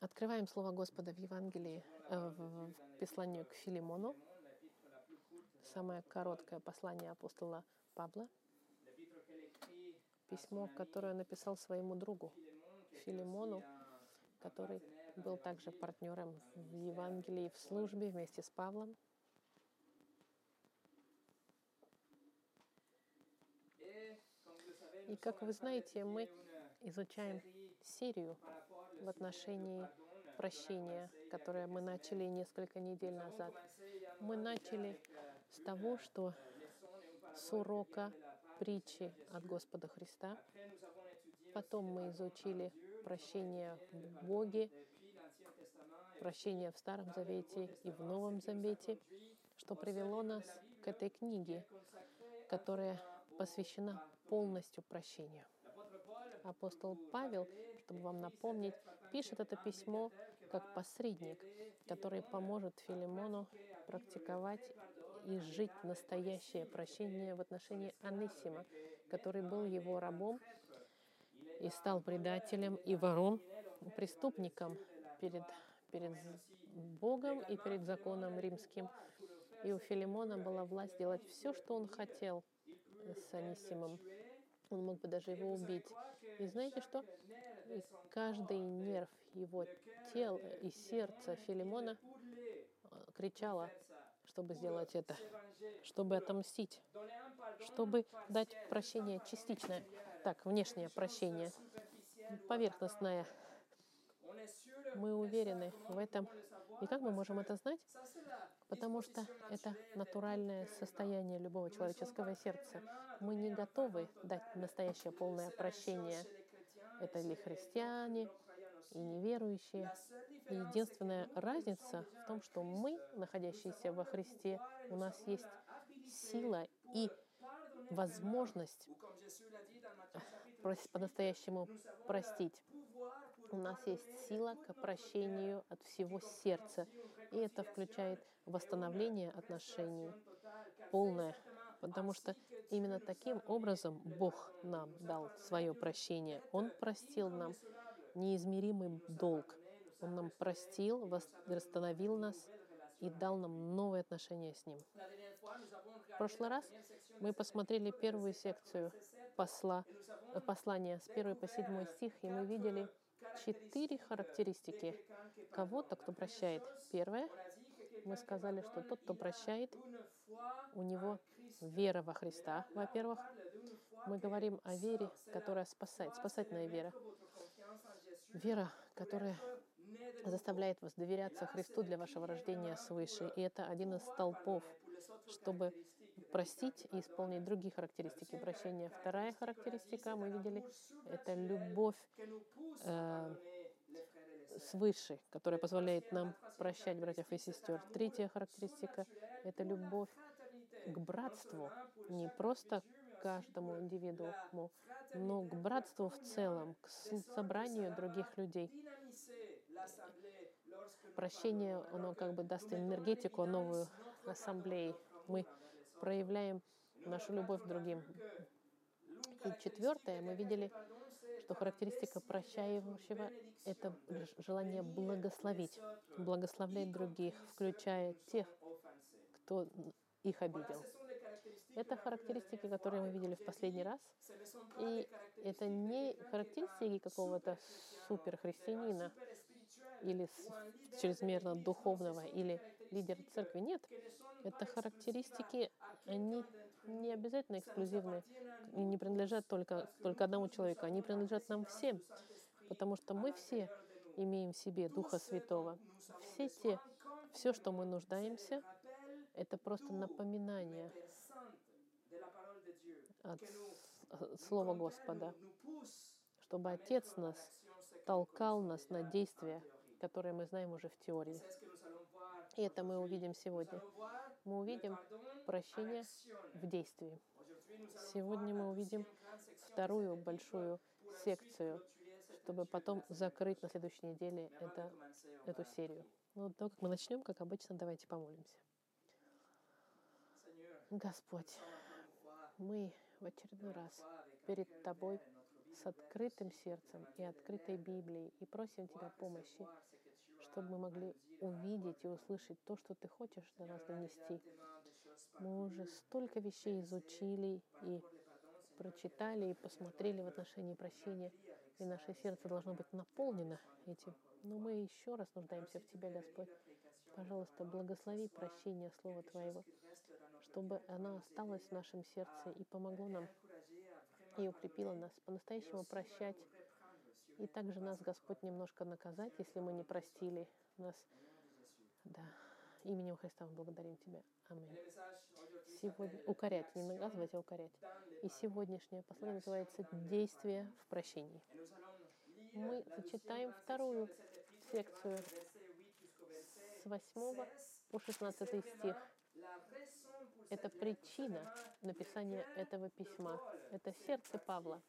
Открываем Слово Господа в Евангелии, э, в, послании к Филимону. Самое короткое послание апостола Павла. Письмо, которое написал своему другу Филимону, который был также партнером в Евангелии, в службе вместе с Павлом. И как вы знаете, мы изучаем серию в отношении прощения, которое мы начали несколько недель назад. Мы начали с того, что с урока притчи от Господа Христа. Потом мы изучили прощение в Боге, прощение в Старом Завете и в Новом Завете, что привело нас к этой книге, которая посвящена полностью прощению. Апостол Павел, чтобы вам напомнить, пишет это письмо как посредник, который поможет Филимону практиковать и жить настоящее прощение в отношении Анисима, который был его рабом и стал предателем и вором, преступником перед, перед Богом и перед законом римским. И у Филимона была власть делать все, что он хотел с Анисимом. Он мог бы даже его убить. И знаете что? И каждый нерв его тела и сердца Филимона кричала, чтобы сделать это, чтобы отомстить, чтобы дать прощение частичное, так, внешнее прощение, поверхностное. Мы уверены в этом. И как мы можем это знать? Потому что это натуральное состояние любого человеческого сердца. Мы не готовы дать настоящее полное прощение. Это ли христиане и неверующие. И единственная разница в том, что мы, находящиеся во Христе, у нас есть сила и возможность по-настоящему простить. У нас есть сила к прощению от всего сердца. И это включает восстановление отношений полное. Потому что именно таким образом Бог нам дал свое прощение. Он простил нам неизмеримый долг. Он нам простил, восстановил нас и дал нам новые отношения с Ним. В прошлый раз мы посмотрели первую секцию посла, послания с 1 по 7 стих, и мы видели четыре характеристики кого-то, кто прощает. Первое, мы сказали, что тот, кто прощает, у него вера во Христа, во-первых. Мы говорим о вере, которая спасает, спасательная вера. Вера, которая заставляет вас доверяться Христу для вашего рождения свыше. И это один из столпов, чтобы простить и исполнить другие характеристики прощения. Вторая характеристика, мы видели, это любовь э, свыше, которая позволяет нам прощать братьев и сестер. Третья характеристика — это любовь к братству, не просто к каждому индивидууму, но к братству в целом, к собранию других людей. Прощение, оно как бы даст энергетику, новую ассамблеи. Мы проявляем нашу любовь к другим. И четвертое, мы видели, что характеристика прощающего — это желание благословить, благословлять других, включая тех, кто их обидел. Это характеристики, которые мы видели в последний раз. И это не характеристики какого-то суперхристианина или чрезмерно духовного, или лидера церкви. Нет, это характеристики, они не обязательно эксклюзивны и не принадлежат только, только одному человеку, они принадлежат нам всем, потому что мы все имеем в себе Духа Святого. Все те, все, что мы нуждаемся, это просто напоминание от Слова Господа, чтобы Отец нас толкал нас на действия, которые мы знаем уже в теории. И это мы увидим сегодня. Мы увидим прощение в действии. Сегодня мы увидим вторую большую секцию, чтобы потом закрыть на следующей неделе это, эту серию. Ну, до как мы начнем, как обычно, давайте помолимся. Господь, мы в очередной раз перед Тобой с открытым сердцем и открытой Библией и просим Тебя помощи, чтобы мы могли увидеть и услышать то, что Ты хочешь до нас донести. Мы уже столько вещей изучили и прочитали и посмотрели в отношении прощения, и наше сердце должно быть наполнено этим. Но мы еще раз нуждаемся в Тебя, Господь. Пожалуйста, благослови прощение Слова Твоего, чтобы оно осталось в нашем сердце и помогло нам и укрепило нас по-настоящему прощать. И также нас, Господь, немножко наказать, если мы не простили нас. Да. Именем Христа мы благодарим Тебя. Аминь. Сегодня укорять, не наказывать, а укорять. И сегодняшнее послание называется «Действие в прощении». Мы зачитаем вторую секцию с 8 по 16 стих. Это причина написания этого письма. Это сердце Павла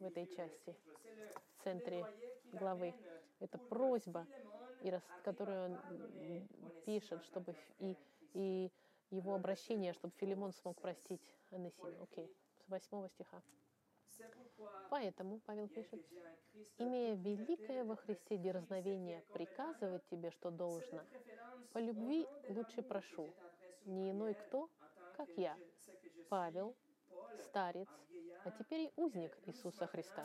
в этой части, в центре главы. Это просьба, которую он пишет, чтобы и, и его обращение, чтобы Филимон смог простить Анесима. Окей, с 8 стиха. Поэтому, Павел пишет, имея великое во Христе дерзновение приказывать тебе, что должно, по любви лучше прошу, не иной кто, как я, Павел, старец, а теперь и узник Иисуса Христа.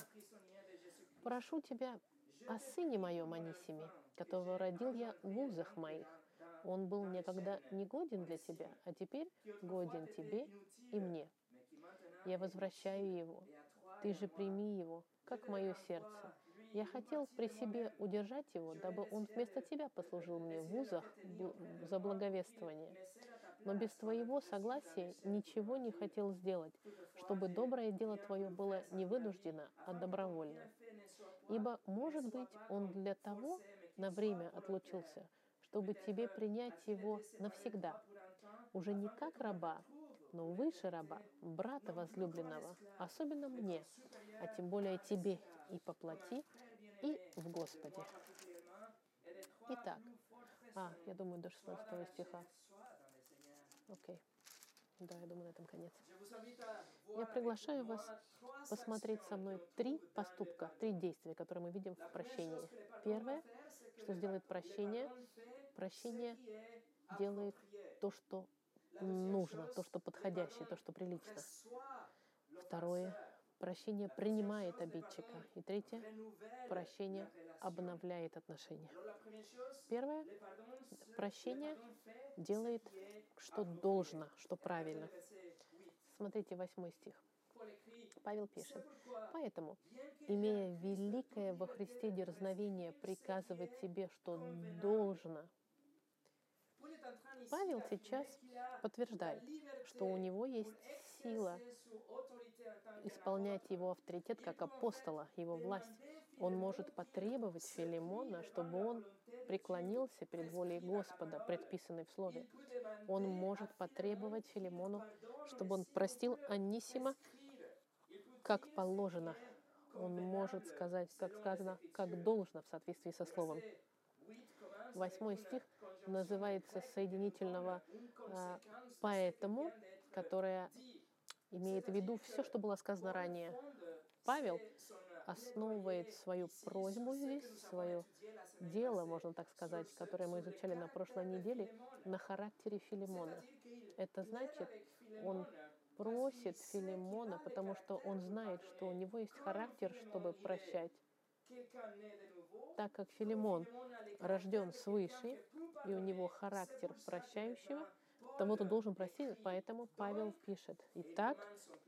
Прошу тебя о сыне моем Анисиме, которого родил я в узах моих. Он был некогда негоден для тебя, а теперь годен тебе и мне. Я возвращаю его. Ты же прими его, как мое сердце. Я хотел при себе удержать его, дабы он вместо тебя послужил мне в вузах за благовествование но без твоего согласия ничего не хотел сделать, чтобы доброе дело твое было не вынуждено, а добровольно. Ибо, может быть, он для того на время отлучился, чтобы тебе принять его навсегда, уже не как раба, но выше раба, брата возлюбленного, особенно мне, а тем более тебе и по плоти, и в Господе. Итак, а, я думаю, до 16 стиха. Окей. Да, я думаю, на этом конец. Я приглашаю вас посмотреть со мной три поступка, три действия, которые мы видим в прощении. Первое, что сделает прощение, прощение делает то, что нужно, то, что подходящее, то, что прилично. Второе, прощение принимает обидчика. И третье, прощение обновляет отношения. Первое, прощение делает что должно, что правильно. Смотрите, восьмой стих. Павел пишет, «Поэтому, имея великое во Христе дерзновение приказывать себе, что должно». Павел сейчас подтверждает, что у него есть сила исполнять его авторитет как апостола, его власть. Он может потребовать Филимона, чтобы он преклонился перед волей Господа, предписанной в Слове. Он может потребовать Филимону, чтобы он простил Анисима, как положено. Он может сказать, как сказано, как должно в соответствии со Словом. Восьмой стих называется соединительного а, «поэтому», которое имеет в виду все, что было сказано ранее. Павел основывает свою просьбу здесь, свое дело, можно так сказать, которое мы изучали на прошлой неделе, на характере Филимона. Это значит, он просит Филимона, потому что он знает, что у него есть характер, чтобы прощать. Так как Филимон рожден свыше, и у него характер прощающего, того, кто должен простить, поэтому Павел пишет. Итак,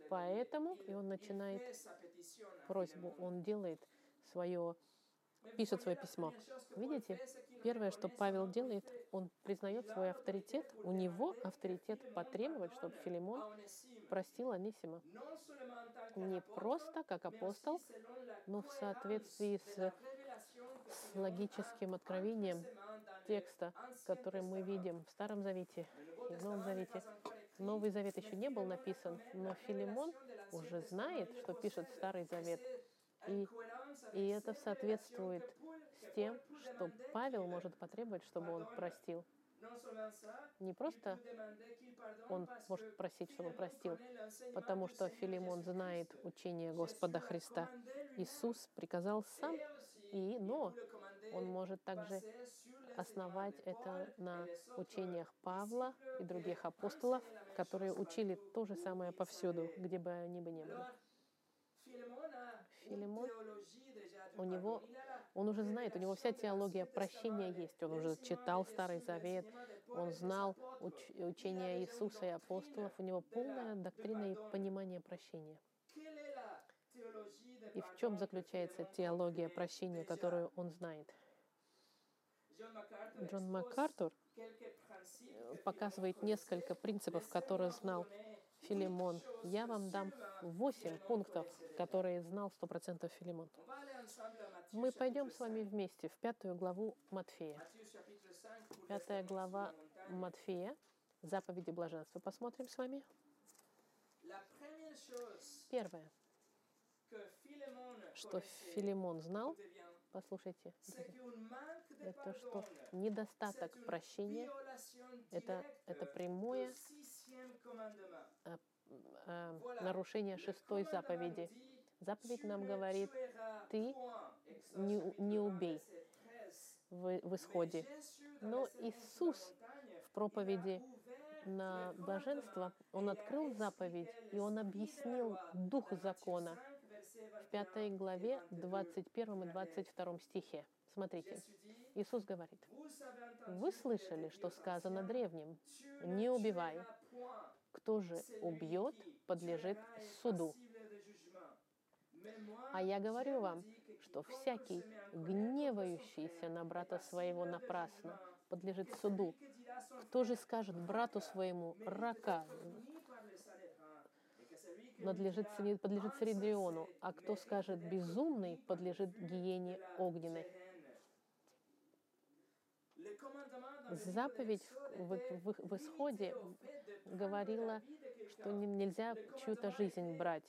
поэтому, и он начинает просьбу, он делает свое пишет свое письмо. Видите, первое, что Павел делает, он признает свой авторитет. У него авторитет потребовать, чтобы Филимон простил Анисима. Не просто как апостол, но в соответствии с, с логическим откровением текста, который мы видим в Старом Завете и в Новом Завете. Новый Завет еще не был написан, но Филимон уже знает, что пишет Старый Завет. И и это соответствует с тем, что Павел может потребовать, чтобы он простил. Не просто он может просить, чтобы он простил, потому что Филимон знает учение Господа Христа. Иисус приказал сам, и, но он может также основать это на учениях Павла и других апостолов, которые учили то же самое повсюду, где бы они бы ни были. Филимон, у него, он уже знает, у него вся теология прощения есть. Он уже читал Старый Завет, он знал уч, учение Иисуса и апостолов, у него полная доктрина и понимание прощения. И в чем заключается теология прощения, которую он знает? Джон МакАртур показывает несколько принципов, которые знал Филимон. Я вам дам восемь пунктов, которые знал сто процентов Филимон. Мы пойдем с вами вместе в пятую главу Матфея. Пятая глава Матфея, заповеди блаженства. Посмотрим с вами. Первое, что Филимон знал, послушайте, это что? недостаток прощения, это, это прямое а, а, нарушение шестой заповеди. Заповедь нам говорит, ты не, не убей в, в исходе. Но Иисус в проповеди на блаженство, Он открыл заповедь, и Он объяснил дух закона в пятой главе, 21 и 22 стихе. Смотрите, Иисус говорит, «Вы слышали, что сказано древним, не убивай. Кто же убьет, подлежит суду. А я говорю вам, что всякий, гневающийся на брата своего напрасно, подлежит суду. Кто же скажет брату своему рака, надлежит, подлежит Средиону, а кто скажет безумный, подлежит гиене огненной. Заповедь в, в, в исходе говорила, что нельзя чью-то жизнь брать.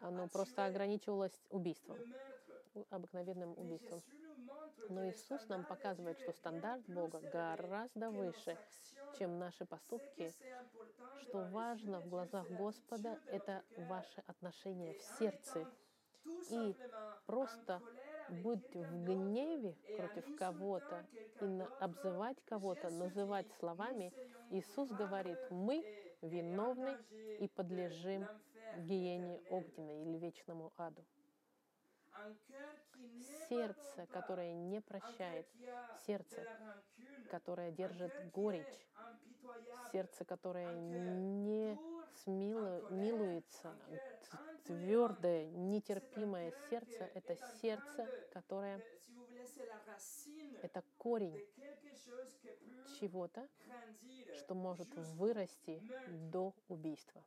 Оно просто ограничивалось убийством, обыкновенным убийством. Но Иисус нам показывает, что стандарт Бога гораздо выше, чем наши поступки, что важно в глазах Господа — это ваше отношение в сердце. И просто быть в гневе против кого-то и обзывать кого-то, называть словами, Иисус говорит, мы виновны и подлежим гиене огненной или вечному аду. Сердце, которое не прощает, сердце, которое держит горечь, сердце, которое не смилу, милуется, твердое, нетерпимое сердце — это сердце, которое это корень чего-то, что может вырасти до убийства.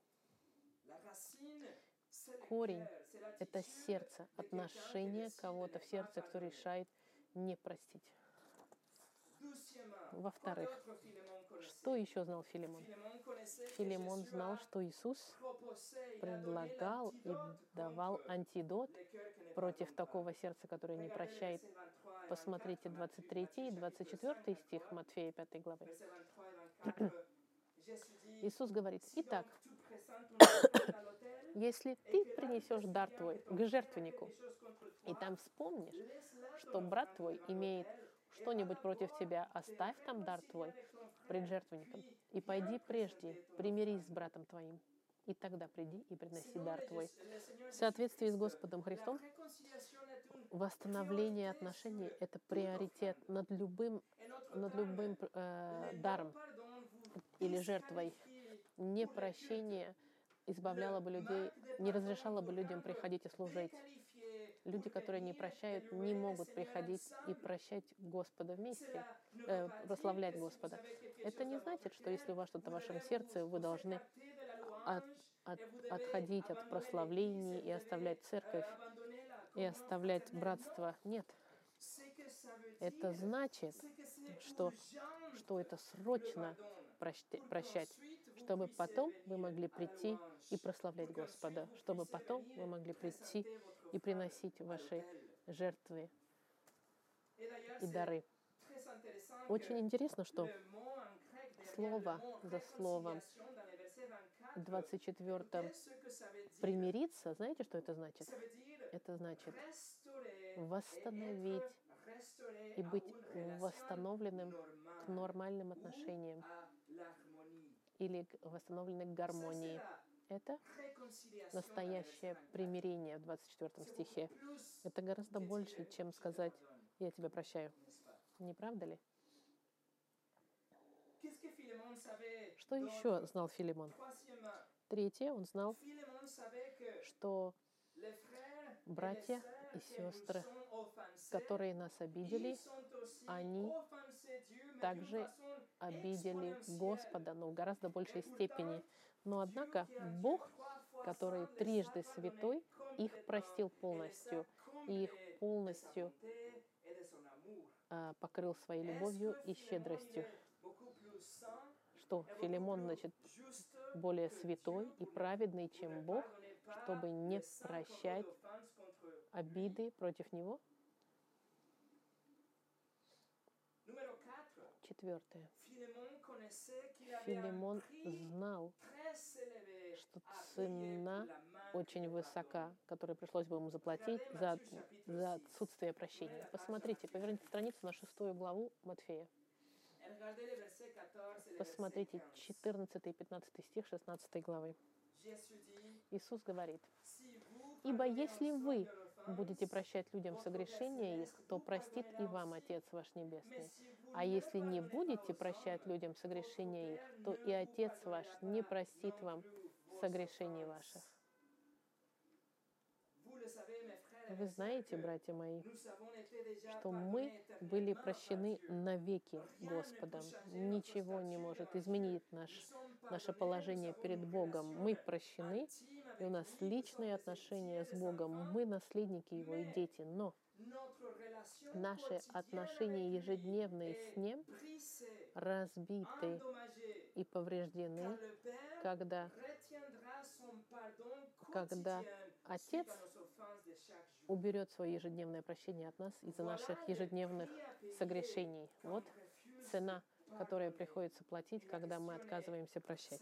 Корень — это сердце, отношение кого-то в сердце, кто решает не простить. Во-вторых, что еще знал Филимон? Филимон знал, что Иисус предлагал и давал антидот против такого сердца, которое не прощает. Посмотрите 23 и 24 стих Матфея 5 главы. Иисус говорит, «Итак, если ты принесешь дар твой к жертвеннику, и там вспомнишь, что брат твой имеет что-нибудь против тебя, оставь там дар твой пред жертвенником, и пойди прежде, примирись с братом твоим, и тогда приди и приноси дар твой. В соответствии с Господом Христом, восстановление отношений — это приоритет над любым, над любым э, даром или жертвой. Непрощение избавляло бы людей, не разрешало бы людям приходить и служить. Люди, которые не прощают, не могут приходить и прощать Господа вместе, э, прославлять Господа. Это не значит, что если у вас что-то в вашем сердце, вы должны от, от, отходить от прославлений и оставлять церковь, и оставлять братство. Нет. Это значит, что, что это срочно прощать, чтобы потом вы могли прийти и прославлять Господа, чтобы потом вы могли прийти и приносить ваши жертвы и дары. Очень интересно, что слово за словом в 24 примириться, знаете, что это значит? Это значит восстановить и быть восстановленным к нормальным отношениям или восстановленной к гармонии. Это настоящее примирение в 24 стихе. Это гораздо больше, чем сказать «я тебя прощаю». Не правда ли? Что еще знал Филимон? Третье, он знал, что братья и сестры, которые нас обидели, они также обидели Господа, но в гораздо большей степени. Но однако Бог, который трижды святой, их простил полностью, и их полностью а, покрыл своей любовью и щедростью. Что Филимон, значит, более святой и праведный, чем Бог, чтобы не прощать обиды против него? Четвертое. Филимон знал, что цена очень высока, которую пришлось бы ему заплатить за, за отсутствие прощения. Посмотрите, поверните страницу на шестую главу Матфея. Посмотрите 14 и 15 стих 16 главы. Иисус говорит, «Ибо если вы будете прощать людям согрешения их, то простит и вам Отец ваш Небесный. А если не будете прощать людям согрешения их, то и Отец ваш не простит вам согрешений ваших. Вы знаете, братья мои, что мы были прощены навеки Господом. Ничего не может изменить наш, наше положение перед Богом. Мы прощены, и у нас личные отношения с Богом. Мы наследники Его и дети. Но наши отношения ежедневные с Ним разбиты и повреждены, когда, когда Отец уберет свое ежедневное прощение от нас из-за наших ежедневных согрешений. Вот цена, которую приходится платить, когда мы отказываемся прощать.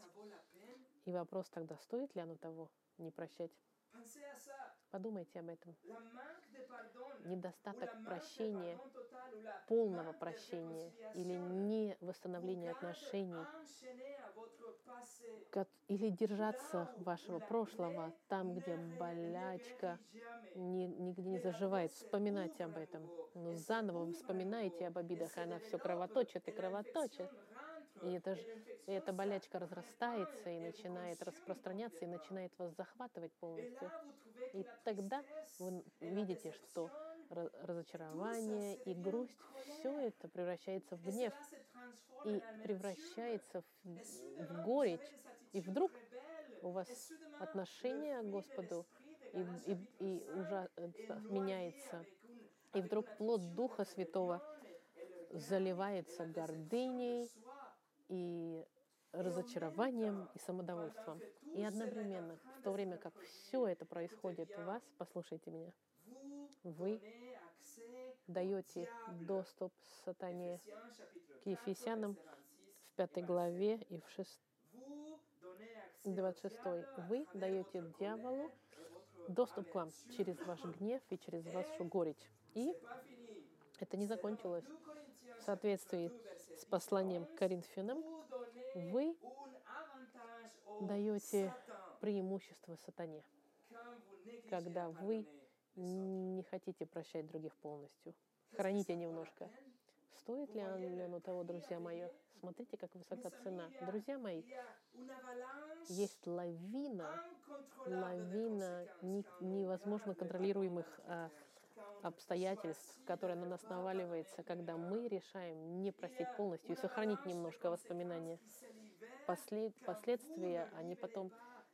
И вопрос тогда, стоит ли оно того не прощать? Подумайте об этом. Недостаток прощения, полного прощения или не восстановления отношений, или держаться вашего прошлого там, где болячка ни, нигде не заживает. Вспоминайте об этом. Но заново вспоминайте об обидах, и она все кровоточит и кровоточит. И, это, и эта болячка разрастается и начинает распространяться, и начинает вас захватывать полностью. И тогда вы видите, что разочарование и грусть, все это превращается в гнев и превращается в, в горечь. И вдруг у вас отношение к Господу и, и, и уже меняется. И вдруг плод Духа Святого заливается гордыней и разочарованием и самодовольством. И одновременно, в то время как все это происходит у вас, послушайте меня, вы даете доступ сатане к Ефесянам в пятой главе и в 6, 26. Вы даете дьяволу доступ к вам через ваш гнев и через вашу горечь. И это не закончилось. В соответствии посланием к Коринфянам, вы даете преимущество сатане, когда вы не хотите прощать других полностью. Храните немножко. Стоит ли оно того, друзья мои? Смотрите, как высока цена. Друзья мои, есть лавина, лавина невозможно контролируемых а, обстоятельств, которые на нас наваливается, когда мы решаем не простить полностью и сохранить немножко воспоминания. Послед, последствия, они потом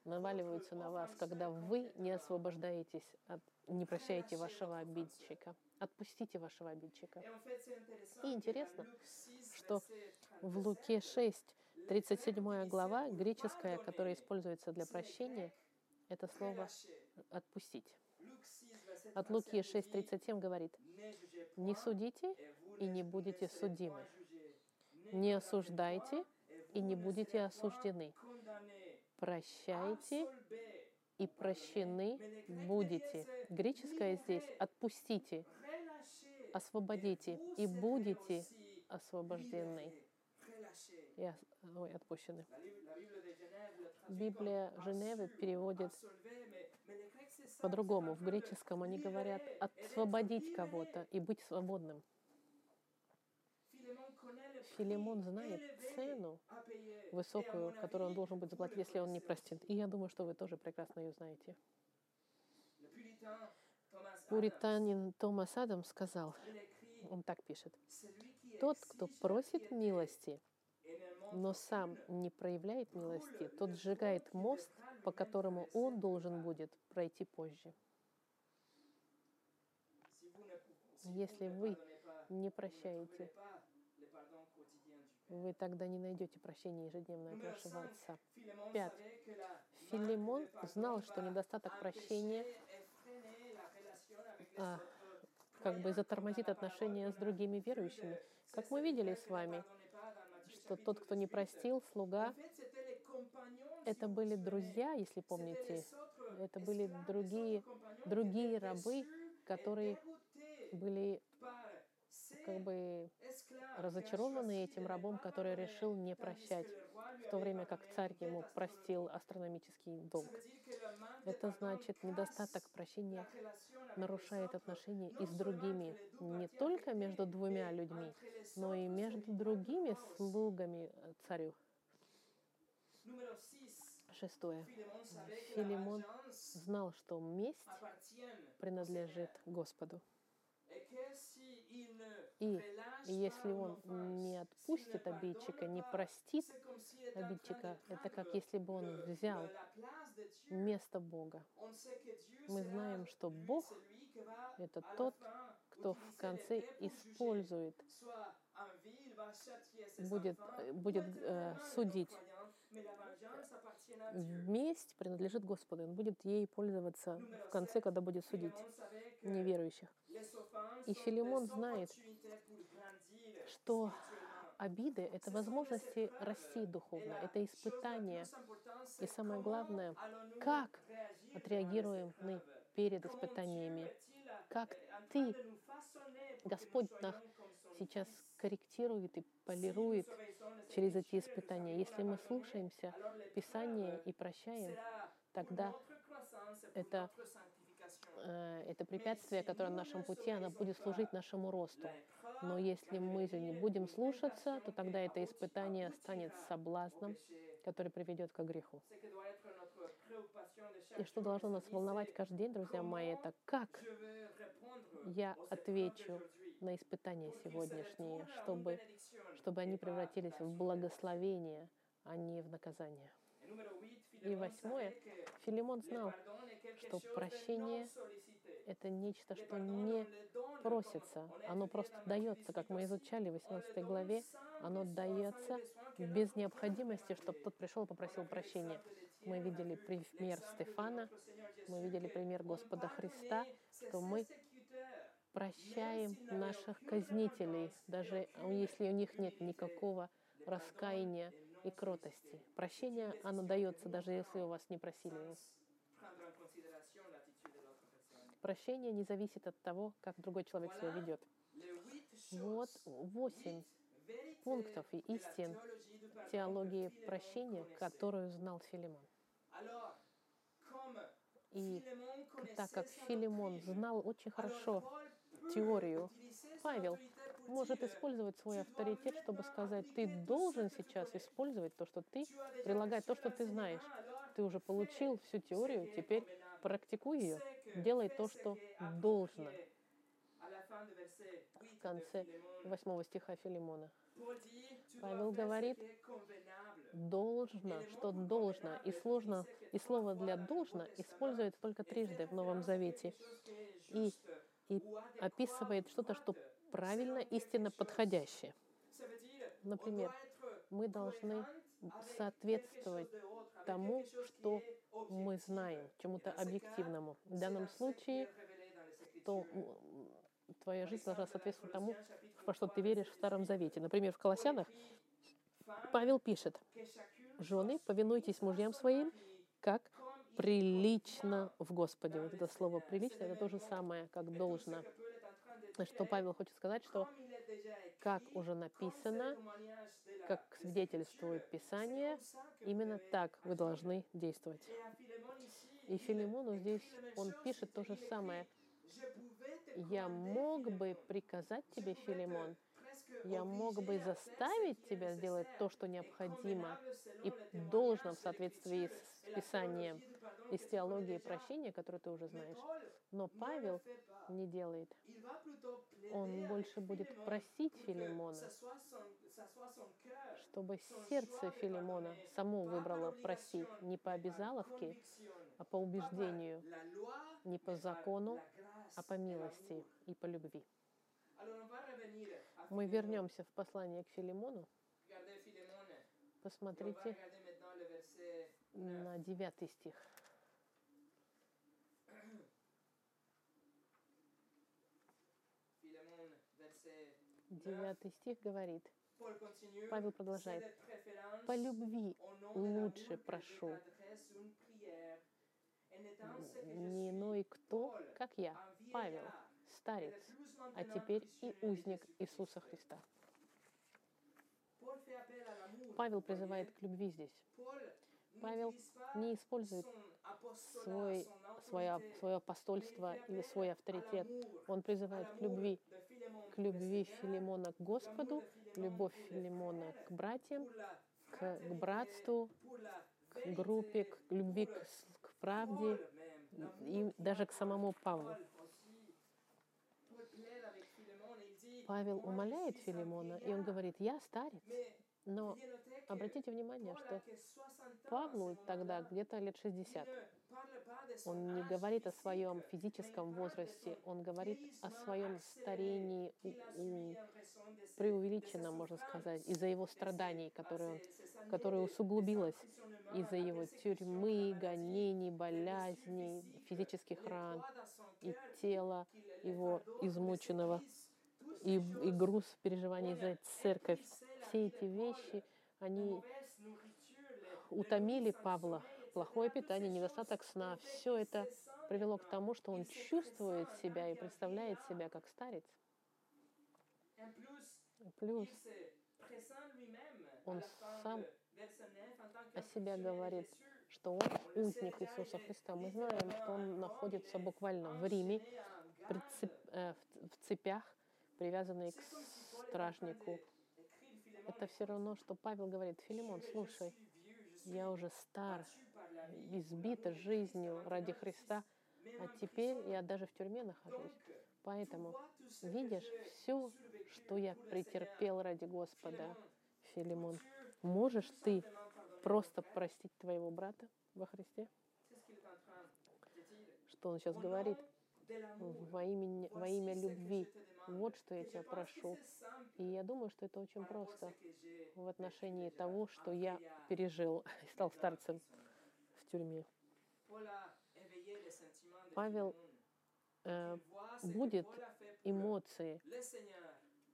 наваливаются на вас, когда вы не освобождаетесь, от, не прощаете вашего обидчика. Отпустите вашего обидчика. И интересно, что в Луке 6, 37 глава, греческая, которая используется для прощения, это слово «отпустить». От Луки 6.37 говорит, Не судите и не будете судимы. Не осуждайте и не будете осуждены. Прощайте и прощены будете. Греческое здесь «отпустите», «освободите» и будете освобождены и ой, отпущены. Библия Женевы переводит по-другому. В греческом они говорят «освободить кого-то и быть свободным». Филимон знает цену высокую, которую он должен быть заплатить, если он не простит. И я думаю, что вы тоже прекрасно ее знаете. Пуританин Томас Адам сказал, он так пишет, «Тот, кто просит милости, но сам не проявляет милости, тот сжигает мост, по которому он должен будет пройти позже. Если вы не прощаете, вы тогда не найдете прощения ежедневно от вашего отца. Пять. Филимон знал, что недостаток прощения а, как бы затормозит отношения с другими верующими. Как мы видели с вами, что тот, кто не простил, слуга, это были друзья, если помните, это были другие, другие рабы, которые были как бы разочарованы этим рабом, который решил не прощать, в то время как царь ему простил астрономический долг. Это значит, недостаток прощения нарушает отношения и с другими, не только между двумя людьми, но и между другими слугами царю. Шестое. Филимон знал, что месть принадлежит Господу. И если он не отпустит обидчика, не простит обидчика, это как если бы он взял место Бога. Мы знаем, что Бог — это тот, кто в конце использует, будет, будет э, судить. Месть принадлежит Господу. Он будет ей пользоваться в конце, когда будет судить неверующих. И Филимон знает, что обиды — это возможности расти духовно, это испытания. И самое главное, как отреагируем мы перед испытаниями, как ты, Господь нас сейчас корректирует и полирует через эти испытания. Если мы слушаемся Писания и прощаем, тогда это Э, это препятствие, которое на нашем пути, оно будет служить нашему росту. Но если мы не будем слушаться, то тогда это испытание станет соблазном, который приведет к греху. И что должно нас волновать каждый день, друзья мои, это как я отвечу на испытания сегодняшние, чтобы, чтобы они превратились в благословение, а не в наказание. И восьмое, Филимон знал, что прощение — это нечто, что не просится, оно просто дается, как мы изучали в 18 главе, оно дается без необходимости, чтобы тот пришел и попросил прощения. Мы видели пример Стефана, мы видели пример Господа Христа, что мы прощаем наших казнителей, даже если у них нет никакого раскаяния и кротости. Прощение, оно дается, даже если у вас не просили Прощение не зависит от того, как другой человек себя ведет. Вот восемь пунктов и истин теологии прощения, которую знал Филимон. И так как Филимон знал очень хорошо теорию, Павел может использовать свой авторитет, чтобы сказать, ты должен сейчас использовать то, что ты, прилагать то, что ты знаешь. Ты уже получил всю теорию, теперь практикуй ее, делай то, что должно. В конце 8 стиха Филимона. Павел говорит, должно, что должно, и сложно, и слово для должно используется только трижды в Новом Завете. И, и описывает что-то, что правильно, истинно подходящее. Например, мы должны соответствовать тому, что мы знаем, чему-то объективному. В данном случае, то твоя жизнь должна соответствовать тому, во что ты веришь в Старом Завете. Например, в Колоссянах Павел пишет, «Жены, повинуйтесь мужьям своим, прилично в Господе». Вот это слово «прилично» — это то же самое, как «должно». Что Павел хочет сказать, что как уже написано, как свидетельствует Писание, именно так вы должны действовать. И Филимону здесь он пишет то же самое. Я мог бы приказать тебе, Филимон, я мог бы заставить тебя сделать то, что необходимо и должно в соответствии с Писанием и с теологией прощения, которую ты уже знаешь. Но Павел не делает. Он больше будет просить Филимона, чтобы сердце Филимона само выбрало просить не по обязаловке, а по убеждению, не по закону, а по милости и по любви. Мы вернемся в послание к Филимону. Посмотрите на девятый стих. Девятый стих говорит, Павел продолжает, «По любви лучше прошу, не иной кто, как я, Павел, старец, а теперь и узник Иисуса Христа». Павел призывает к любви здесь. Павел не использует свой, свое, свое посольство или свой авторитет. Он призывает к любви, к любви Филимона к Господу, любовь Филимона к братьям, к, к братству, к группе, к любви к, к правде и даже к самому Павлу. Павел умоляет Филимона, и он говорит, я старец, но обратите внимание, что Павлу тогда где-то лет 60. Он не говорит о своем физическом возрасте, он говорит о своем старении, преувеличенном, можно сказать, из-за его страданий, которые, которые усугубилось из-за его тюрьмы, гонений, болезней, физических ран и тела его измученного, и, и груз переживаний за церковь. Все эти вещи, они утомили Павла, плохое питание, недостаток сна, все это привело к тому, что он чувствует себя и представляет себя как старец. Плюс он сам о себе говорит, что он узник Иисуса Христа. Мы знаем, что он находится буквально в Риме, э, в цепях, привязанный к стражнику. Это все равно, что Павел говорит, Филимон, слушай, я уже стар, избита жизнью ради Христа, а теперь я даже в тюрьме нахожусь. Поэтому видишь все, что я претерпел ради Господа, Филимон. Можешь ты просто простить твоего брата во Христе? Что он сейчас говорит? Во имя, во имя любви. Вот что я тебя прошу. И я думаю, что это очень просто в отношении того, что я пережил и стал старцем в тюрьме. Павел э, будет эмоции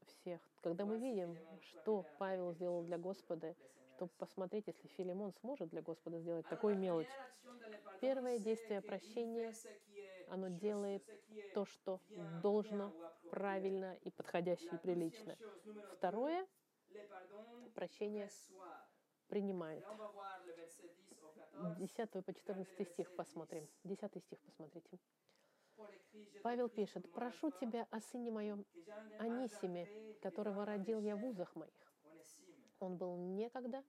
всех. Когда мы видим, что Павел сделал для Господа, чтобы посмотреть, если Филимон сможет для Господа сделать такую мелочь. Первое действие прощения, оно делает то, что должно, правильно и подходяще и прилично. Второе, прощение принимает. 10 по 14 стих посмотрим. 10 стих посмотрите. Павел пишет, «Прошу тебя о сыне моем Анисиме, которого родил я в узах моих». Он был некогда.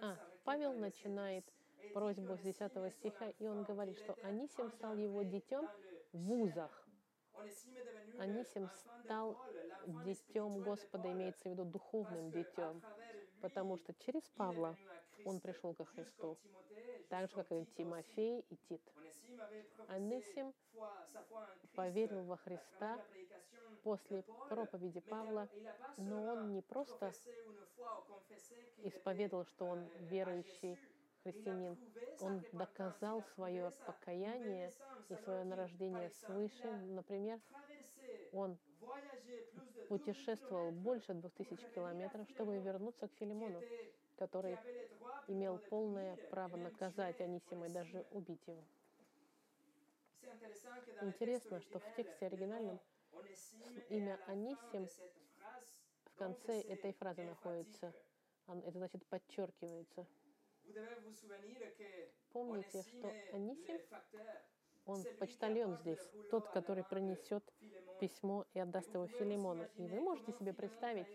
А, Павел начинает просьбу с 10 стиха, и он говорит, что Анисим стал его детем в узах. Анисим стал детем Господа, имеется в виду духовным детем, потому что через Павла он пришел ко Христу, так же, как и Тимофей и Тит. Анисим поверил во Христа после проповеди Павла, но он не просто исповедовал, что он верующий христианин. Он доказал свое покаяние и свое нарождение свыше, например, Он путешествовал больше двух тысяч километров, чтобы вернуться к Филимону, который имел полное право наказать Анисима и даже убить его. Интересно, что в тексте оригинальном имя Анисим в конце этой фразы находится. Это значит подчеркивается. Помните, что Анисим, он почтальон здесь, тот, который принесет письмо и отдаст его Филимону. И вы можете себе представить,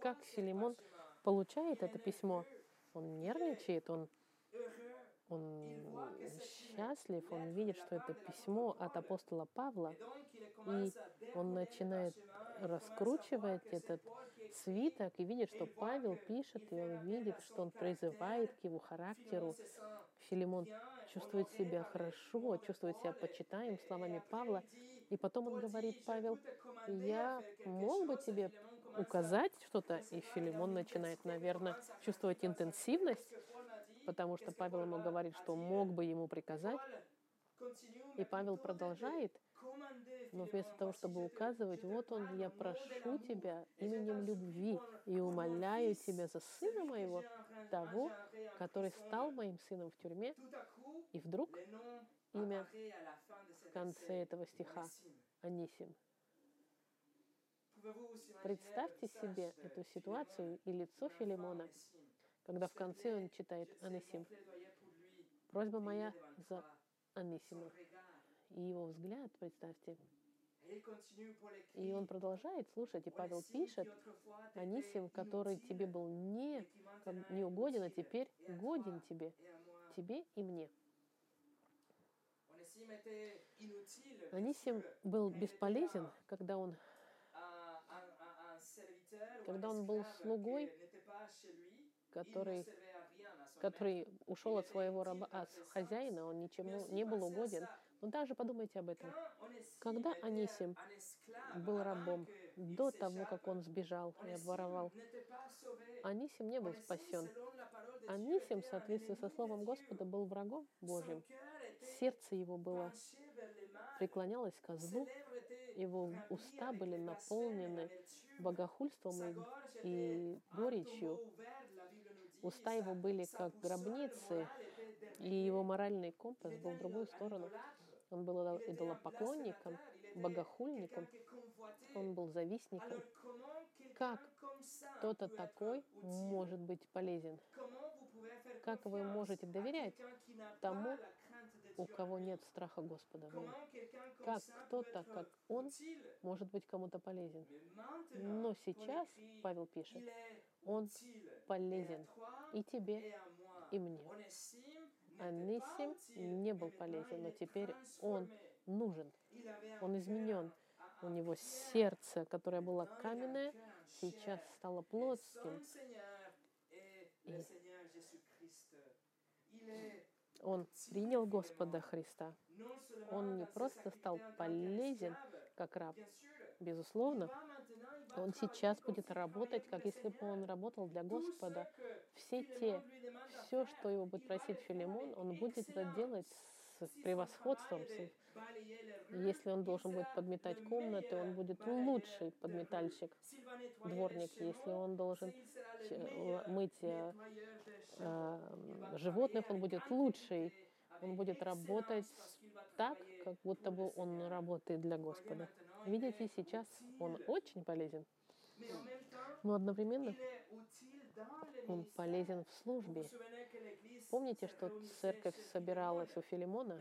как Филимон получает это письмо. Он нервничает, он, он счастлив, он видит, что это письмо от апостола Павла, и он начинает раскручивать этот свиток и видит, что Павел пишет, и он видит, что он призывает к его характеру. Филимон чувствует себя хорошо, чувствует себя почитаем словами Павла. И потом он говорит, Павел, я мог бы тебе указать что-то, и Филимон начинает, наверное, чувствовать интенсивность, потому что Павел ему говорит, что мог бы ему приказать. И Павел продолжает, но вместо того, чтобы указывать, вот он, я прошу тебя именем любви и умоляю тебя за сына моего, того, который стал моим сыном в тюрьме. И вдруг имя в конце этого стиха Анисим. Представьте себе эту ситуацию и лицо Филимона, когда в конце он читает Анисим. Просьба моя за Анисима. И его взгляд, представьте, и он продолжает слушать, и Павел пишет, Анисим, который тебе был не, не угоден, а теперь годен тебе, тебе и мне. Анисим был бесполезен, когда он, когда он был слугой, который, который ушел от своего раба, от хозяина, он ничему не был угоден. Но даже подумайте об этом. Когда Анисим был рабом, до того, как он сбежал и обворовал, Анисим не был спасен. Анисим, в соответствии со Словом Господа, был врагом Божьим. Сердце его было преклонялось ко злу, его уста были наполнены богохульством и, и горечью. Уста его были как гробницы, и его моральный компас был в другую сторону. Он был идолопоклонником, богохульником, он был завистником. Как кто-то такой может быть полезен? Как вы можете доверять тому, у кого нет страха Господа? Как кто-то, как он, может быть кому-то полезен? Но сейчас, Павел пишет, он полезен и тебе, и мне. Анисим не был полезен, но теперь он нужен. Он изменен. У него сердце, которое было каменное, сейчас стало плотским. И он принял Господа Христа. Он не просто стал полезен как раб, безусловно, он сейчас будет работать, как если бы он работал для Господа. Все те, все, что его будет просить Филимон, он будет это делать с превосходством. Если он должен будет подметать комнаты, он будет лучший подметальщик, дворник. Если он должен мыть э, животных, он будет лучший. Он будет работать так, как будто бы он работает для Господа. Видите, сейчас он очень полезен, но одновременно он полезен в службе. Помните, что церковь собиралась у Филимона?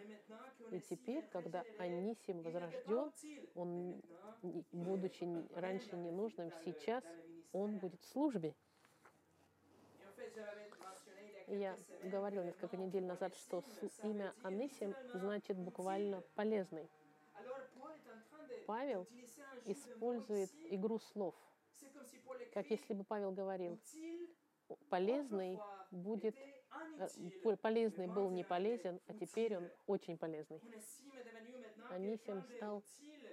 И теперь, когда Анисим возрожден, он, будучи раньше ненужным, сейчас он будет в службе. Я говорил несколько недель назад, что имя Анисим значит буквально «полезный». Павел использует игру слов, как если бы Павел говорил, полезный будет, э, полезный был не полезен, а теперь он очень полезный. Анисим стал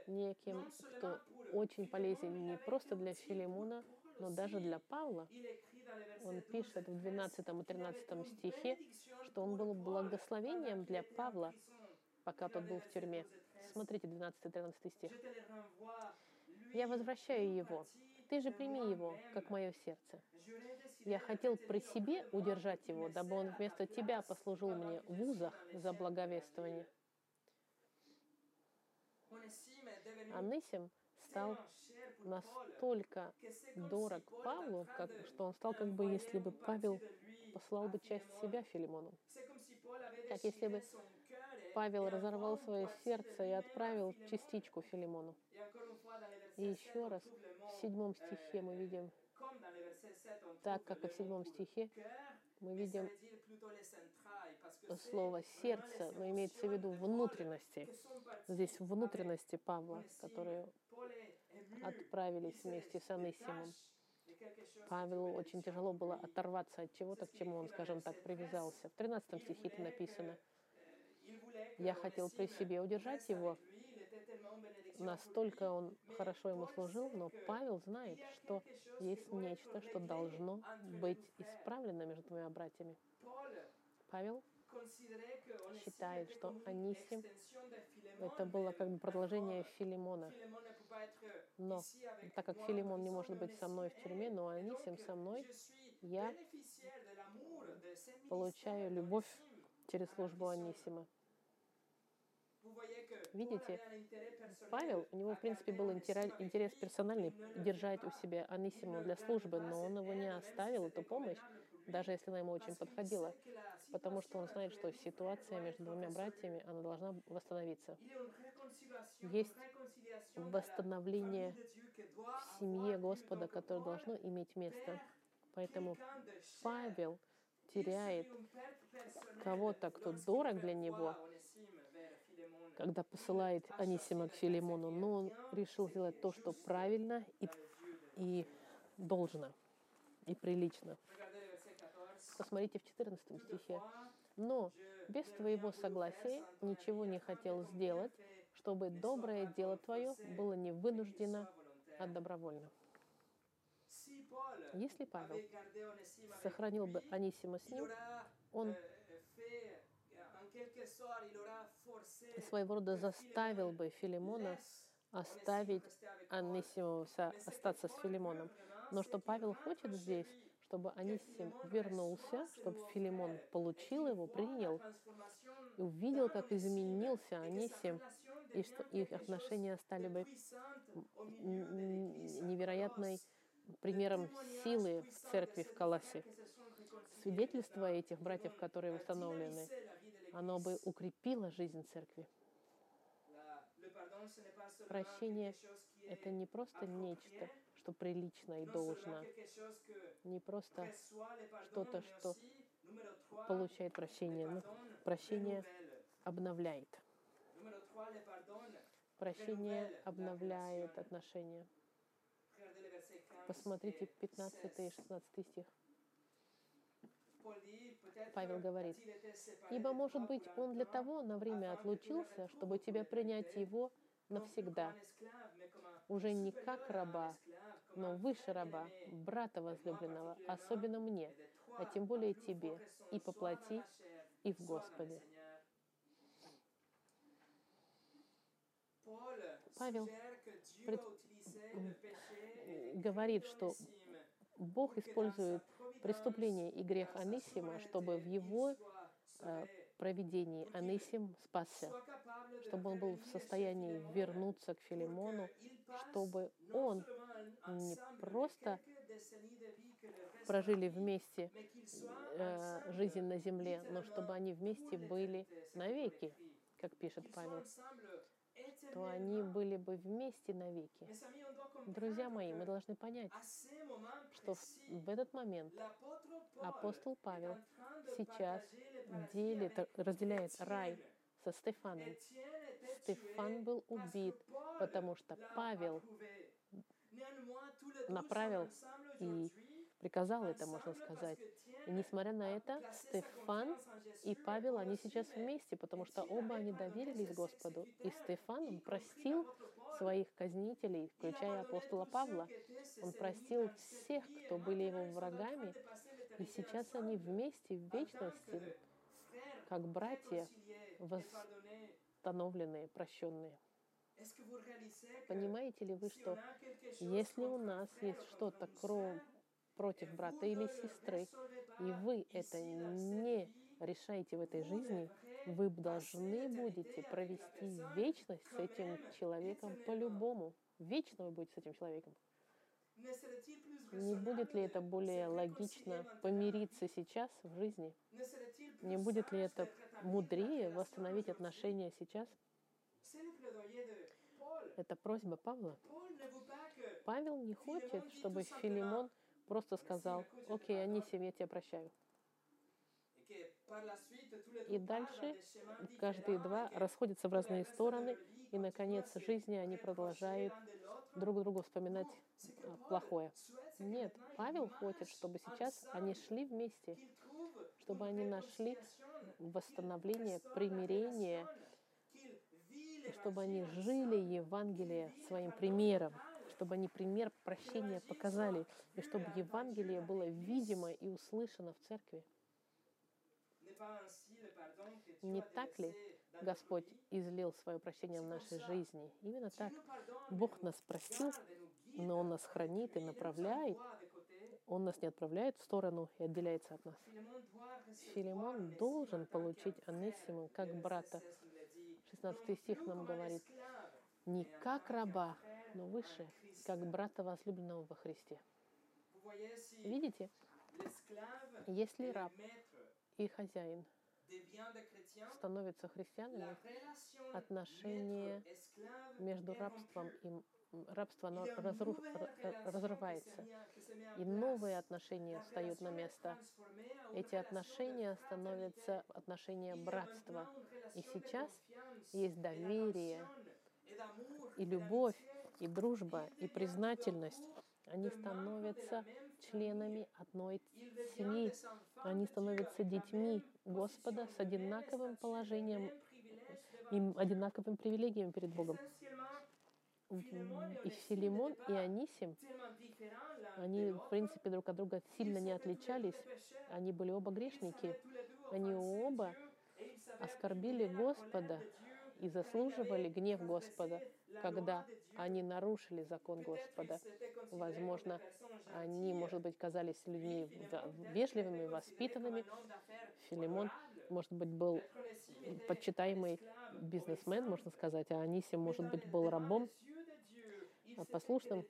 неким, кто очень полезен не просто для Филимона, но даже для Павла. Он пишет в 12 и 13 стихе, что он был благословением для Павла, пока тот был в тюрьме. Посмотрите 12-13 стих. Я возвращаю его. Ты же прими его, как мое сердце. Я хотел при себе удержать его, дабы он вместо тебя послужил мне в узах за благовествование. Анисим стал настолько дорог Павлу, как, что он стал как бы, если бы Павел послал бы часть себя Филимону. Как если бы Павел разорвал свое сердце и отправил частичку Филимону. И еще раз, в седьмом стихе мы видим, так как и в седьмом стихе, мы видим слово «сердце», но имеется в виду внутренности. Здесь внутренности Павла, которые отправились вместе с Анисимом. Павелу очень тяжело было оторваться от чего-то, к чему он, скажем так, привязался. В 13 стихе это написано. «Я хотел при себе удержать его, настолько он хорошо ему служил, но Павел знает, что есть нечто, что должно быть исправлено между двумя братьями. Павел считает, что Анисим это было как бы продолжение Филимона. Но так как Филимон не может быть со мной в тюрьме, но Анисим со мной, я получаю любовь через службу Анисима. Видите, Павел, у него, в принципе, был интерес персональный держать у себя Анисиму для службы, но он его не оставил, эту помощь, даже если она ему очень подходила, потому что он знает, что ситуация между двумя братьями, она должна восстановиться. Есть восстановление в семье Господа, которое должно иметь место. Поэтому Павел теряет кого-то, кто дорог для него, когда посылает Анисима к Филимону, но он решил сделать то, что правильно и, и должно, и прилично. Посмотрите в 14 стихе. «Но без твоего согласия ничего не хотел сделать, чтобы доброе дело твое было не вынуждено, а добровольно». Если Павел сохранил бы Анисима с ним, он своего рода заставил бы Филимона оставить Анисимуса, остаться с Филимоном. Но что Павел хочет здесь, чтобы Анисим вернулся, чтобы Филимон получил его, принял, и увидел, как изменился Анисим, и что их отношения стали бы невероятной примером силы в церкви в Колосе. Свидетельство этих братьев, которые установлены, оно бы укрепило жизнь церкви. Прощение — это не просто нечто, что прилично и должно, не просто что-то, что получает прощение, но прощение обновляет. Прощение обновляет отношения. Посмотрите 15 и 16 стих. Павел говорит, «Ибо, может быть, он для того на время отлучился, чтобы тебя принять его навсегда, уже не как раба, но выше раба, брата возлюбленного, особенно мне, а тем более тебе, и по плоти, и в Господе». Павел пред... говорит, что Бог использует преступление и грех Анисима, чтобы в его проведении Анисим спасся, чтобы он был в состоянии вернуться к Филимону, чтобы он не просто прожили вместе э, жизнь на земле, но чтобы они вместе были навеки, как пишет Павел то они были бы вместе навеки. Друзья мои, мы должны понять, что в этот момент апостол Павел сейчас делит, разделяет рай со Стефаном. Стефан был убит, потому что Павел направил и приказал это, можно сказать. И несмотря на это, Стефан и Павел, они сейчас вместе, потому что оба они доверились Господу. И Стефан простил своих казнителей, включая апостола Павла. Он простил всех, кто были его врагами, и сейчас они вместе в вечности, как братья, восстановленные, прощенные. Понимаете ли вы, что если у нас есть что-то против брата или сестры, и вы это не решаете в этой жизни, вы должны будете провести вечность с этим человеком по-любому. Вечно вы будете с этим человеком. Не будет ли это более логично помириться сейчас в жизни? Не будет ли это мудрее восстановить отношения сейчас? Это просьба Павла. Павел не хочет, чтобы Филимон просто сказал, окей. Анисим, я тебя прощаю. И дальше каждые два расходятся в разные стороны, и, наконец, жизни они продолжают друг другу вспоминать а, плохое. Нет, Павел хочет, чтобы сейчас они шли вместе, чтобы они нашли восстановление, примирение, чтобы они жили Евангелие своим примером, чтобы они пример прощения показали, и чтобы Евангелие было видимо и услышано в церкви. Не так ли Господь излил свое прощение в нашей жизни? Именно так. Бог нас простил, но Он нас хранит и направляет. Он нас не отправляет в сторону и отделяется от нас. Филимон должен получить. Анисима как брата. 16 nous le dit. 16 Non стих нам говорит, не как раба, но выше. Как брата возлюбленного во Христе. Видите, если раб и хозяин становятся христианами, отношение между рабством и рабство оно разру- разрывается. И новые отношения встают на место. Эти отношения становятся отношения братства. И сейчас есть доверие, и любовь. И дружба, и признательность. Они становятся членами одной семьи. Они становятся детьми Господа с одинаковым положением и одинаковым привилегиям перед Богом. И Филимон и Анисим, они, в принципе, друг от друга сильно не отличались. Они были оба грешники Они оба оскорбили Господа и заслуживали гнев Господа, когда они нарушили закон Господа. Возможно, Они, может быть, казались людьми вежливыми, воспитанными. Филимон, может быть, был esclave бизнесмен, можно сказать, а Анисим, может быть, был рабом, а послушным,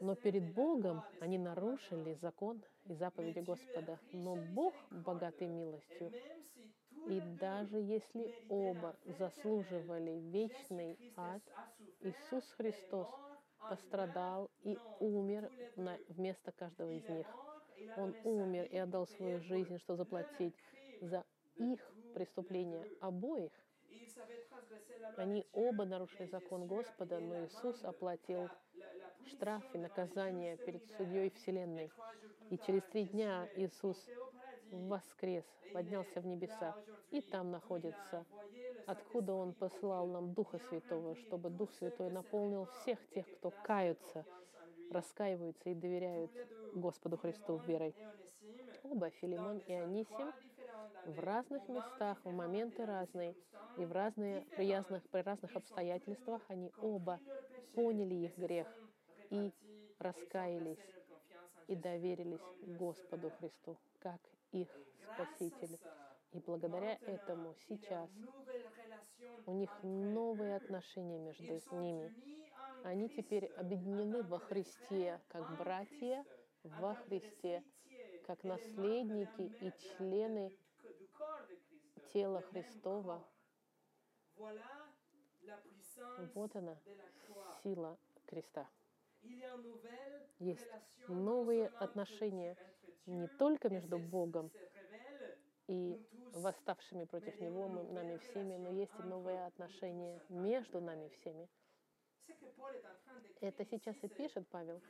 но перед Богом они нарушили закон и заповеди Господа. Но Бог богатый милостью. И даже если оба заслуживали вечный ад, Иисус Христос пострадал и умер на, вместо каждого из них. Он умер и отдал свою жизнь, что pour заплатить за их преступления, обоих. Они оба нарушили закон Господа, но Иисус оплатил штраф и наказание перед судьей Вселенной. И через три дня Иисус. Воскрес, поднялся в небеса. И там находится, откуда Он que нам Духа Святого, чтобы Дух Святой наполнил всех тех, кто каются, раскаиваются и доверяют Господу Христу верой. Оба, Филимон и Анисим, в разных местах, в моменты разные и в разные, при разных, при разных обстоятельствах они оба поняли их грех и раскаялись и доверились Господу. Христу, как их ça, И благодаря этому сейчас у них новые отношения между ними. Они теперь объединены во Христе, как братья во Христе, как наследники и члены тела Христова. Вот она, сила креста. Есть новые отношения не только между Богом и восставшими против Него, мы- нами всеми, но есть и новые отношения между нами всеми. Это сейчас и пишет Павел.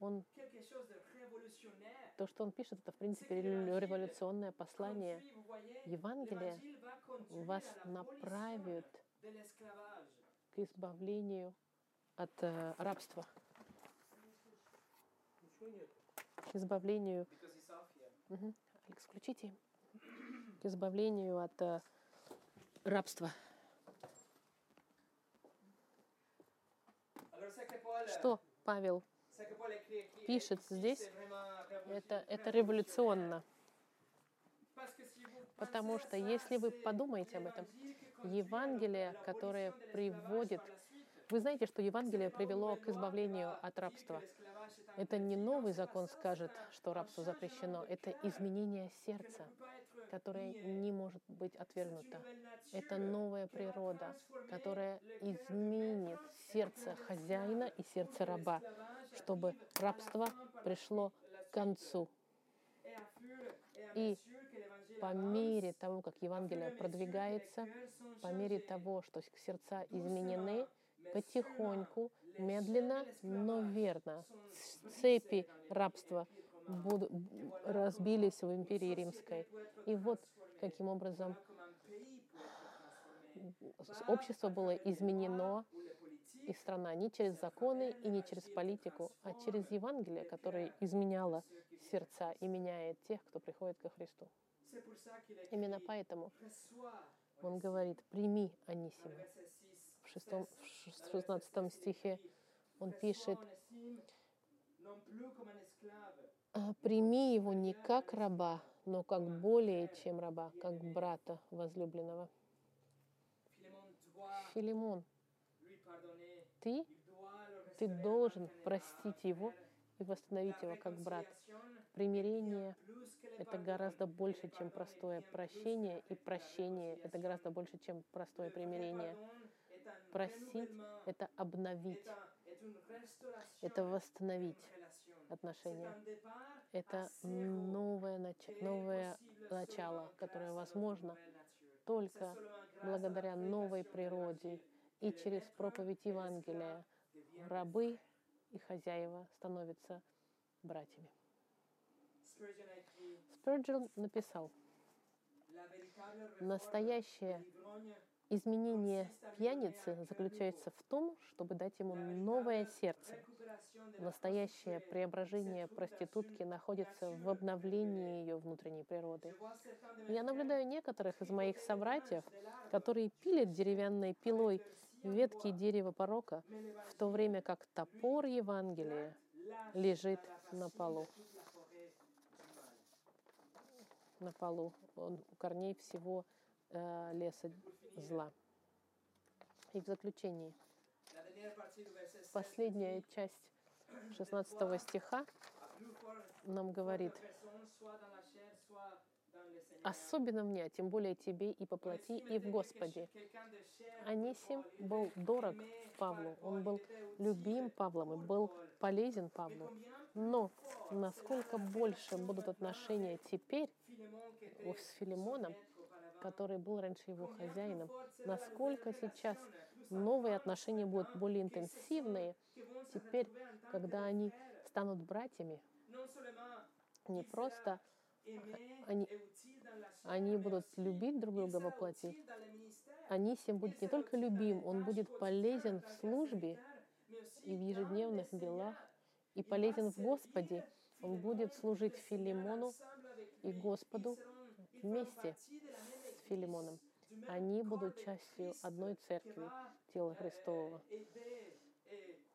Он, то, что он пишет, это, в принципе, револю- революционное послание. Евангелие вас направит к избавлению от э, рабства, к избавлению. Мгм. Алекс, включите. К избавлению от э, рабства. Что Павел пишет здесь, это, это революционно. Потому что если вы подумаете об этом, Евангелие, которое приводит... Вы знаете, что Евангелие привело к избавлению от рабства. Это не новый закон скажет, что рабство запрещено. Это изменение сердца, которое не может быть отвергнуто. Это новая природа, которая изменит сердце хозяина и сердце раба, чтобы рабство пришло к концу. И по мере того, как Евангелие продвигается, по мере того, что сердца изменены, потихоньку, медленно, но верно, цепи рабства будут, разбились в империи римской. И вот каким образом общество было изменено, и страна не через законы и не через политику, а через Евангелие, которое изменяло сердца и меняет тех, кто приходит ко Христу. Именно поэтому он говорит, прими Анисима. Шестом, в 16 стихе он пишет, «А, прими его не как раба, но как более чем раба, как брата возлюбленного. Филимон, ты, ты должен простить его и восстановить его как брат. Примирение — это гораздо больше, чем простое прощение, и прощение — это гораздо больше, чем простое примирение. Просить — это обновить, это восстановить отношения. Это новое, нач- новое начало, которое возможно только благодаря новой природе и через проповедь Евангелия. Рабы и хозяева становятся братьями. Спurgeon написал, настоящее изменение пьяницы заключается в том, чтобы дать ему новое сердце. Настоящее преображение проститутки находится в обновлении ее внутренней природы. Я наблюдаю некоторых из моих собратьев, которые пилят деревянной пилой ветки дерева порока, в то время как топор Евангелия лежит на полу на полу. Он у корней всего э, леса зла. И в заключении, последняя часть 16 стиха нам говорит, особенно мне, тем более тебе и по плоти, и в Господе. Анисим был дорог Павлу, он был любим Павлом и был полезен Павлу. Но насколько больше будут отношения теперь с Филимоном, который был раньше его хозяином, насколько сейчас новые отношения будут более интенсивные, теперь, когда они станут братьями, не просто они, они будут любить друг друга во плоти. Анисим будет не только любим, он будет полезен в службе и в ежедневных делах, и полезен в Господе. Он будет служить Филимону и Господу вместе Филимоном. Они будут частью одной церкви, тела Христового,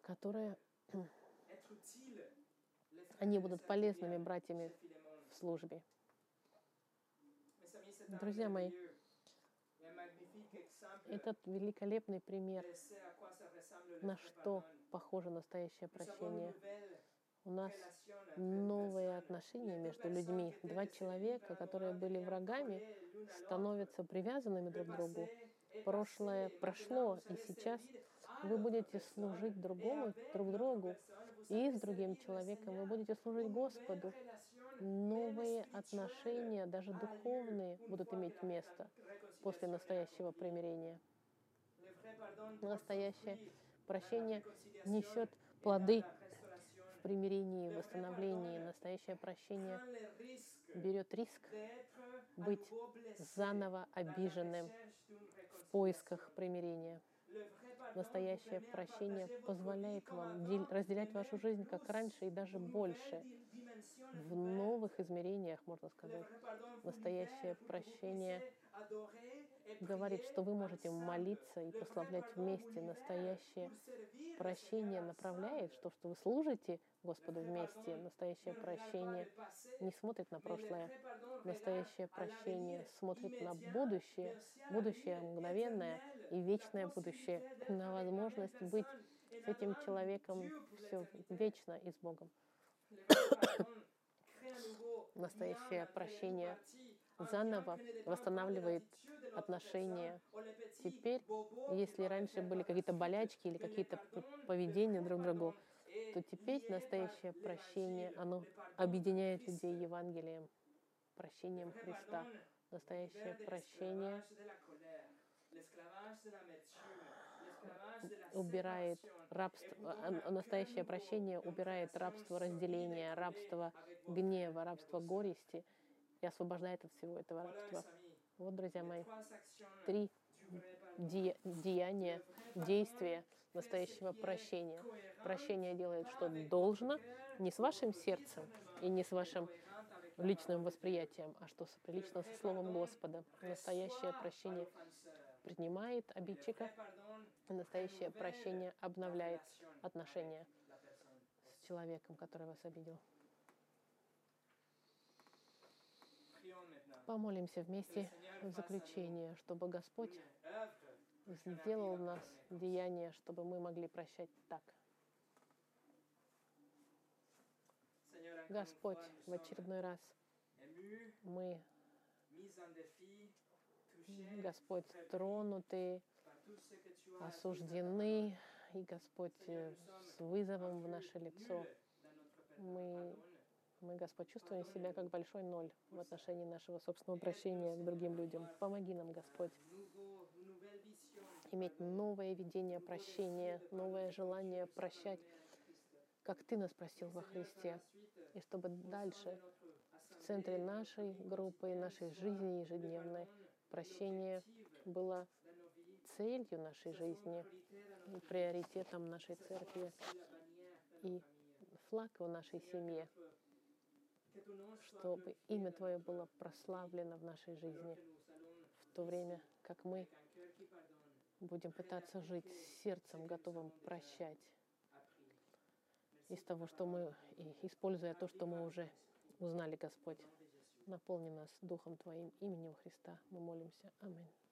которая они будут полезными братьями в службе. Друзья мои, этот великолепный пример, на что похоже настоящее прощение. У нас новые отношения между людьми. Два человека, которые были врагами, становятся привязанными друг к другу. Прошлое прошло, и сейчас вы будете служить другому, друг другу, и с другим человеком вы будете служить Господу. Новые отношения, даже духовные, будут иметь место после настоящего примирения. Настоящее прощение несет плоды примирении, восстановлении. Настоящее прощение берет риск быть заново обиженным в поисках примирения. Настоящее прощение позволяет вам разделять вашу жизнь как раньше и даже больше. в новых измерениях, можно сказать. Настоящее прощение говорит, что вы можете молиться и прославлять вместе. Настоящее прощение направляет, что, что вы служите Господу вместе. Настоящее прощение не смотрит на прошлое. Настоящее прощение смотрит на будущее, будущее мгновенное и вечное будущее, на возможность быть с этим человеком все вечно и с Богом. Настоящее прощение заново восстанавливает отношения. Теперь, Если раньше были какие-то болячки или какие-то поведения друг к другу, то теперь настоящее прощение, оно объединяет людей Евангелием, прощением Христа. Настоящее прощение убирает рабство, а- а настоящее прощение убирает рабство разделения, рабство гнева, рабство горести и освобождает от всего этого рабства. Вот, друзья мои, actions три де- деяния, действия настоящего прощения. Прощение делает, что должно, не с вашим сердцем и не с вашим личным восприятием, а что соприлично со Словом Господа. Настоящее прощение принимает обидчика, и настоящее прощение обновляет отношения с человеком, который вас обидел. Помолимся вместе в заключение, чтобы Господь сделал à нас деяние, чтобы мы могли прощать так. Господь, в очередной раз мы, Господь, тронуты, осуждены, и, Господь, э, с вызовом в наше лицо. Мы-. Мы, Господь, чувствуем себя как большой ноль в отношении нашего собственного прощения к другим людям. Помоги нам, Господь, иметь новое видение прощения, новое желание прощать, как Ты нас простил во Христе. И чтобы дальше в центре нашей группы нашей жизни ежедневной прощение было целью нашей жизни приоритетом нашей церкви, и флаг в нашей семье, чтобы имя Твое было прославлено в нашей жизни, в то время как мы будем пытаться жить сердцем, готовым прощать из того, что мы, используя то, что мы уже узнали, Господь. Наполни нас Духом Твоим, именем Христа. Мы молимся. Аминь.